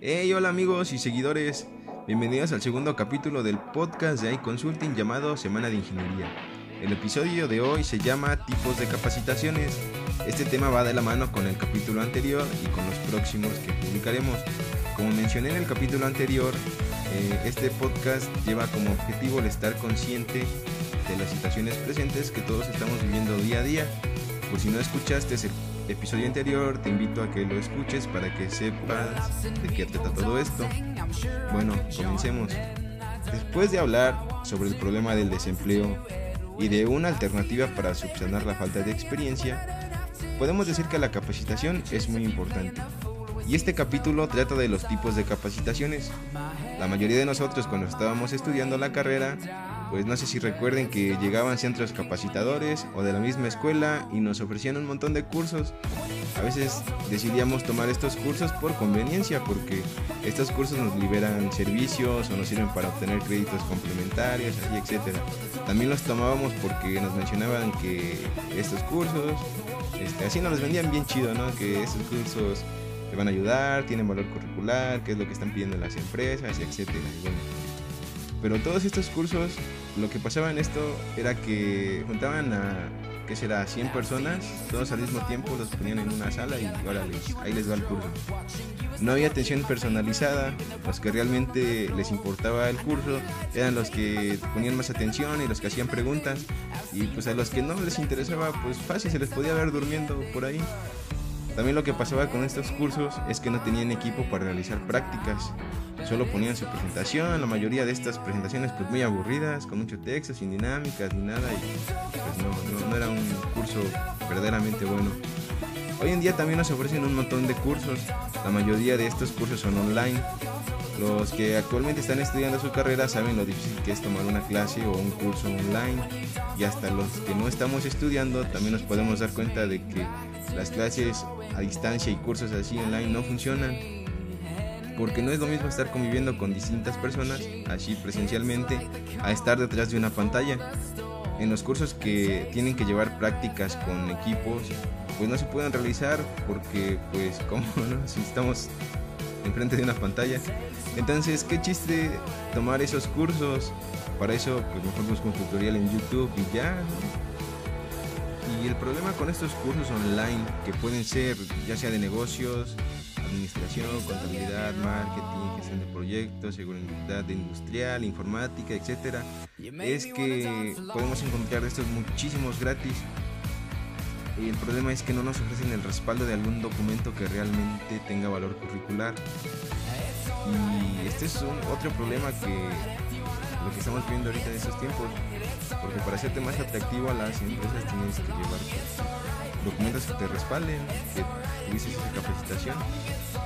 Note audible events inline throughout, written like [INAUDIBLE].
Hey, hola amigos y seguidores, bienvenidos al segundo capítulo del podcast de iConsulting llamado Semana de Ingeniería. El episodio de hoy se llama Tipos de capacitaciones. Este tema va de la mano con el capítulo anterior y con los próximos que publicaremos. Como mencioné en el capítulo anterior, eh, este podcast lleva como objetivo el estar consciente de las situaciones presentes que todos estamos viviendo día a día. Por si no escuchaste episodio anterior, te invito a que lo escuches para que sepas de qué trata todo esto. Bueno, comencemos. Después de hablar sobre el problema del desempleo y de una alternativa para subsanar la falta de experiencia, podemos decir que la capacitación es muy importante. Y este capítulo trata de los tipos de capacitaciones. La mayoría de nosotros cuando estábamos estudiando la carrera pues no sé si recuerden que llegaban centros capacitadores o de la misma escuela y nos ofrecían un montón de cursos. A veces decidíamos tomar estos cursos por conveniencia porque estos cursos nos liberan servicios o nos sirven para obtener créditos complementarios, así, etc. También los tomábamos porque nos mencionaban que estos cursos, este, así nos los vendían bien chido, ¿no? Que estos cursos te van a ayudar, tienen valor curricular, qué es lo que están pidiendo las empresas, etc. Pero todos estos cursos, lo que pasaba en esto era que juntaban a, ¿qué será?, 100 personas, todos al mismo tiempo, los ponían en una sala y órale, ahí les va el curso. No había atención personalizada, los que realmente les importaba el curso eran los que ponían más atención y los que hacían preguntas. Y pues a los que no les interesaba, pues fácil se les podía ver durmiendo por ahí. También lo que pasaba con estos cursos es que no tenían equipo para realizar prácticas. Solo ponían su presentación, la mayoría de estas presentaciones pues muy aburridas, con mucho texto, sin dinámicas ni nada y pues no, era un curso verdaderamente bueno. Hoy en día también nos ofrecen un montón de cursos, la mayoría de estos cursos son online. Los que actualmente están estudiando su carrera saben lo difícil que es tomar una clase o un curso online y hasta los que no estamos estudiando también nos podemos dar cuenta de que las clases a distancia y cursos así online no funcionan. Porque no es lo mismo estar conviviendo con distintas personas, así presencialmente, a estar detrás de una pantalla. En los cursos que tienen que llevar prácticas con equipos, pues no se pueden realizar porque, pues, [LAUGHS] como no? Si estamos enfrente de una pantalla. Entonces, qué chiste tomar esos cursos. Para eso, pues mejor busco un tutorial en YouTube y ya. Y el problema con estos cursos online, que pueden ser ya sea de negocios, administración, contabilidad, marketing, gestión de proyectos, seguridad industrial, informática, etcétera, es que podemos encontrar estos muchísimos gratis. El problema es que no nos ofrecen el respaldo de algún documento que realmente tenga valor curricular. Y este es un, otro problema que lo que estamos viendo ahorita en estos tiempos. Porque para hacerte más atractivo a las empresas tienes que llevar documentos que te respalden, que tuviste esa capacitación.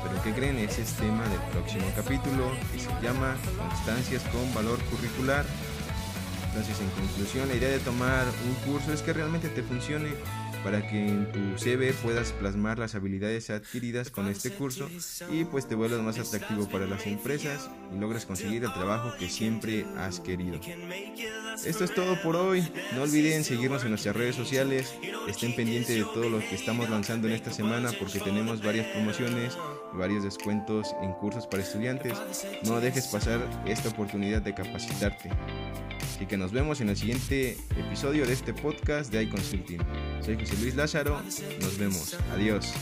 Pero ¿qué creen? Ese es tema del próximo capítulo que se llama Constancias con valor curricular. Entonces, en conclusión, la idea de tomar un curso es que realmente te funcione para que en tu CV puedas plasmar las habilidades adquiridas con este curso y pues te vuelvas más atractivo para las empresas y logres conseguir el trabajo que siempre has querido. Esto es todo por hoy. No olviden seguirnos en nuestras redes sociales. Estén pendientes de todo lo que estamos lanzando en esta semana porque tenemos varias promociones varios descuentos en cursos para estudiantes. No dejes pasar esta oportunidad de capacitarte. Así que nos vemos en el siguiente episodio de este podcast de iConsulting. Soy José Luis Lázaro. Nos vemos. Adiós.